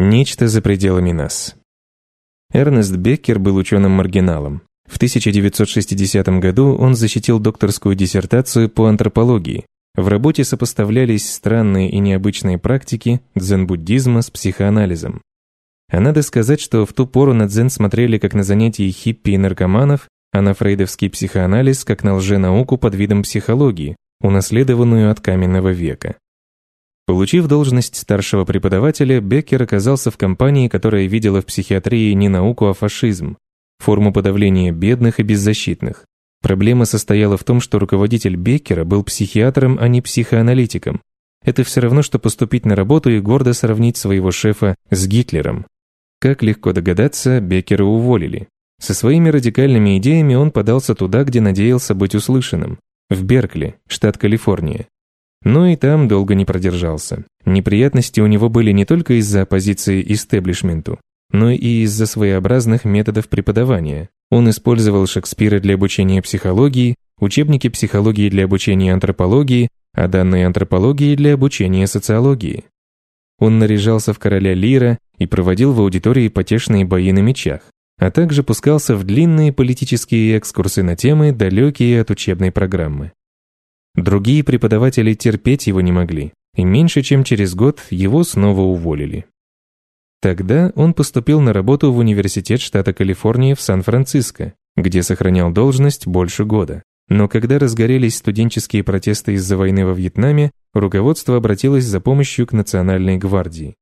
Нечто за пределами нас. Эрнест Беккер был ученым-маргиналом. В 1960 году он защитил докторскую диссертацию по антропологии. В работе сопоставлялись странные и необычные практики дзен-буддизма с психоанализом. А надо сказать, что в ту пору на дзен смотрели как на занятия хиппи и наркоманов, а на фрейдовский психоанализ как на лженауку под видом психологии, унаследованную от каменного века. Получив должность старшего преподавателя, Беккер оказался в компании, которая видела в психиатрии не науку, а фашизм, форму подавления бедных и беззащитных. Проблема состояла в том, что руководитель Беккера был психиатром, а не психоаналитиком. Это все равно, что поступить на работу и гордо сравнить своего шефа с Гитлером. Как легко догадаться, Беккера уволили. Со своими радикальными идеями он подался туда, где надеялся быть услышанным, в Беркли, штат Калифорния. Но и там долго не продержался. Неприятности у него были не только из-за оппозиции истеблишменту, но и из-за своеобразных методов преподавания. Он использовал Шекспира для обучения психологии, учебники психологии для обучения антропологии, а данные антропологии для обучения социологии. Он наряжался в короля Лира и проводил в аудитории потешные бои на мечах, а также пускался в длинные политические экскурсы на темы, далекие от учебной программы. Другие преподаватели терпеть его не могли, и меньше чем через год его снова уволили. Тогда он поступил на работу в Университет штата Калифорния в Сан-Франциско, где сохранял должность больше года. Но когда разгорелись студенческие протесты из-за войны во Вьетнаме, руководство обратилось за помощью к Национальной гвардии.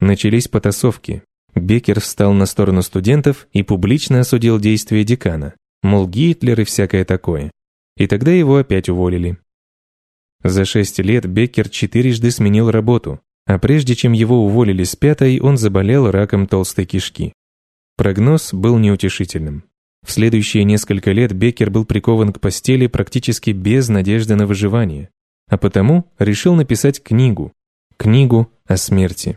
Начались потасовки. Беккер встал на сторону студентов и публично осудил действия декана, мол, Гитлер и всякое такое. И тогда его опять уволили. За шесть лет Беккер четырежды сменил работу, а прежде чем его уволили с пятой, он заболел раком толстой кишки. Прогноз был неутешительным. В следующие несколько лет Беккер был прикован к постели практически без надежды на выживание, а потому решил написать книгу, книгу о смерти.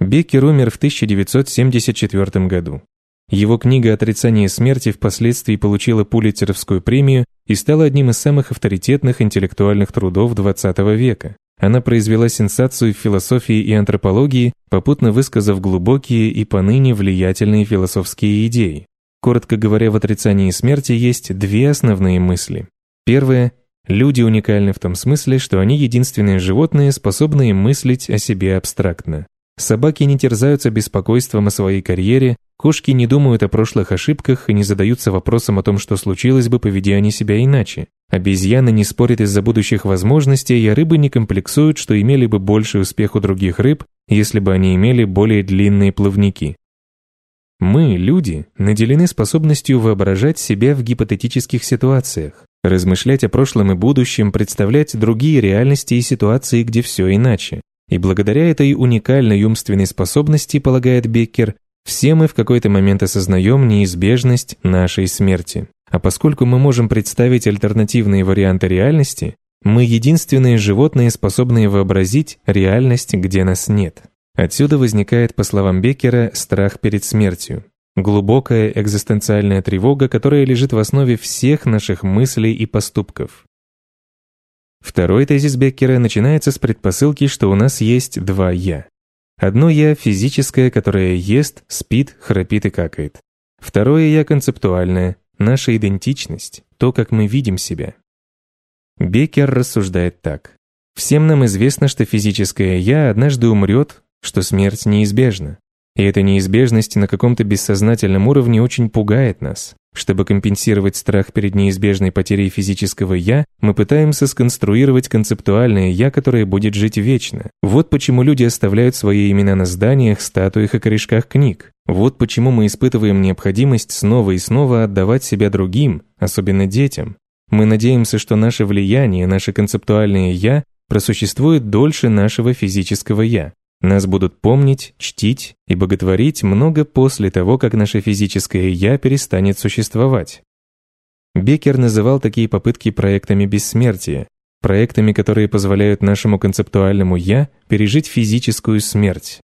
Беккер умер в 1974 году. Его книга «Отрицание смерти» впоследствии получила Пулитцеровскую премию и стала одним из самых авторитетных интеллектуальных трудов XX века. Она произвела сенсацию в философии и антропологии, попутно высказав глубокие и поныне влиятельные философские идеи. Коротко говоря, в отрицании смерти есть две основные мысли. Первое – люди уникальны в том смысле, что они единственные животные, способные мыслить о себе абстрактно. Собаки не терзаются беспокойством о своей карьере, кошки не думают о прошлых ошибках и не задаются вопросом о том, что случилось бы, поведя они себя иначе. Обезьяны не спорят из-за будущих возможностей, а рыбы не комплексуют, что имели бы больший успех у других рыб, если бы они имели более длинные плавники. Мы, люди, наделены способностью воображать себя в гипотетических ситуациях, размышлять о прошлом и будущем, представлять другие реальности и ситуации, где все иначе. И благодаря этой уникальной умственной способности, полагает Беккер, все мы в какой-то момент осознаем неизбежность нашей смерти. А поскольку мы можем представить альтернативные варианты реальности, мы единственные животные, способные вообразить реальность, где нас нет. Отсюда возникает, по словам Беккера, страх перед смертью. Глубокая экзистенциальная тревога, которая лежит в основе всех наших мыслей и поступков. Второй тезис Беккера начинается с предпосылки, что у нас есть два «я». Одно «я» физическое, которое ест, спит, храпит и какает. Второе «я» концептуальное, наша идентичность, то, как мы видим себя. Беккер рассуждает так. Всем нам известно, что физическое «я» однажды умрет, что смерть неизбежна. И эта неизбежность на каком-то бессознательном уровне очень пугает нас. Чтобы компенсировать страх перед неизбежной потерей физического «я», мы пытаемся сконструировать концептуальное «я», которое будет жить вечно. Вот почему люди оставляют свои имена на зданиях, статуях и корешках книг. Вот почему мы испытываем необходимость снова и снова отдавать себя другим, особенно детям. Мы надеемся, что наше влияние, наше концептуальное «я» просуществует дольше нашего физического «я». Нас будут помнить, чтить и боготворить много после того, как наше физическое «я» перестанет существовать. Беккер называл такие попытки проектами бессмертия, проектами, которые позволяют нашему концептуальному «я» пережить физическую смерть.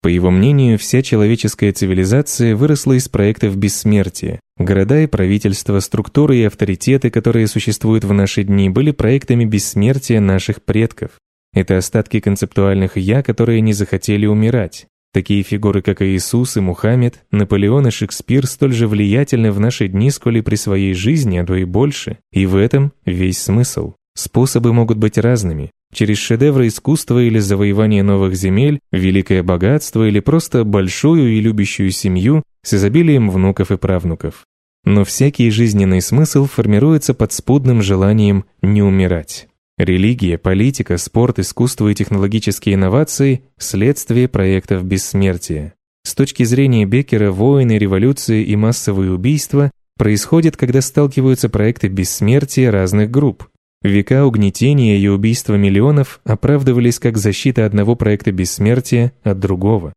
По его мнению, вся человеческая цивилизация выросла из проектов бессмертия. Города и правительства, структуры и авторитеты, которые существуют в наши дни, были проектами бессмертия наших предков. Это остатки концептуальных «я», которые не захотели умирать. Такие фигуры, как Иисус и Мухаммед, Наполеон и Шекспир столь же влиятельны в наши дни, сколь и при своей жизни, а то и больше. И в этом весь смысл. Способы могут быть разными. Через шедевры искусства или завоевание новых земель, великое богатство или просто большую и любящую семью с изобилием внуков и правнуков. Но всякий жизненный смысл формируется под спудным желанием не умирать. Религия, политика, спорт, искусство и технологические инновации – следствие проектов бессмертия. С точки зрения Беккера, войны, революции и массовые убийства происходят, когда сталкиваются проекты бессмертия разных групп. Века угнетения и убийства миллионов оправдывались как защита одного проекта бессмертия от другого.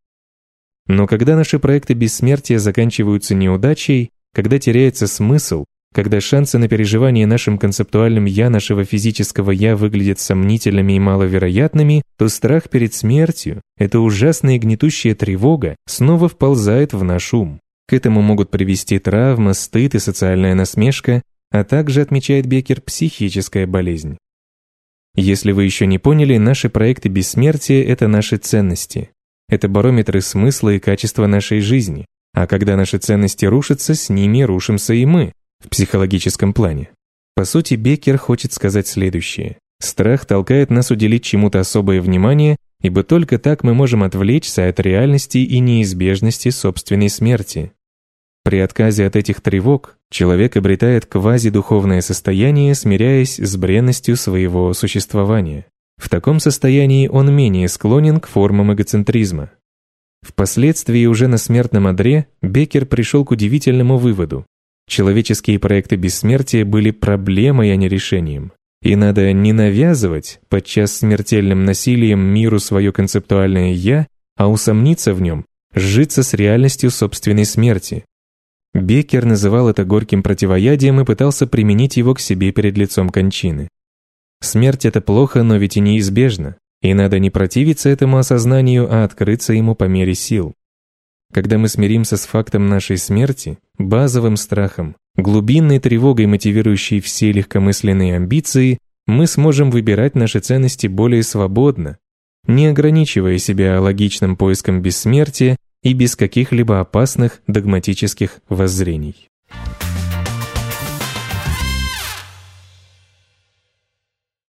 Но когда наши проекты бессмертия заканчиваются неудачей, когда теряется смысл, когда шансы на переживание нашим концептуальным «я» нашего физического «я» выглядят сомнительными и маловероятными, то страх перед смертью, эта ужасная гнетущая тревога, снова вползает в наш ум. К этому могут привести травма, стыд и социальная насмешка, а также, отмечает Беккер, психическая болезнь. Если вы еще не поняли, наши проекты бессмертия – это наши ценности. Это барометры смысла и качества нашей жизни. А когда наши ценности рушатся, с ними рушимся и мы, в психологическом плане. По сути, Беккер хочет сказать следующее. Страх толкает нас уделить чему-то особое внимание, ибо только так мы можем отвлечься от реальности и неизбежности собственной смерти. При отказе от этих тревог человек обретает квазидуховное состояние, смиряясь с бренностью своего существования. В таком состоянии он менее склонен к формам эгоцентризма. Впоследствии уже на смертном одре Беккер пришел к удивительному выводу. Человеческие проекты бессмертия были проблемой, а не решением. И надо не навязывать, подчас смертельным насилием, миру свое концептуальное «я», а усомниться в нем, сжиться с реальностью собственной смерти. Беккер называл это горьким противоядием и пытался применить его к себе перед лицом кончины. Смерть — это плохо, но ведь и неизбежно, и надо не противиться этому осознанию, а открыться ему по мере сил. Когда мы смиримся с фактом нашей смерти, базовым страхом, глубинной тревогой, мотивирующей все легкомысленные амбиции, мы сможем выбирать наши ценности более свободно, не ограничивая себя логичным поиском бессмертия и без каких-либо опасных догматических воззрений.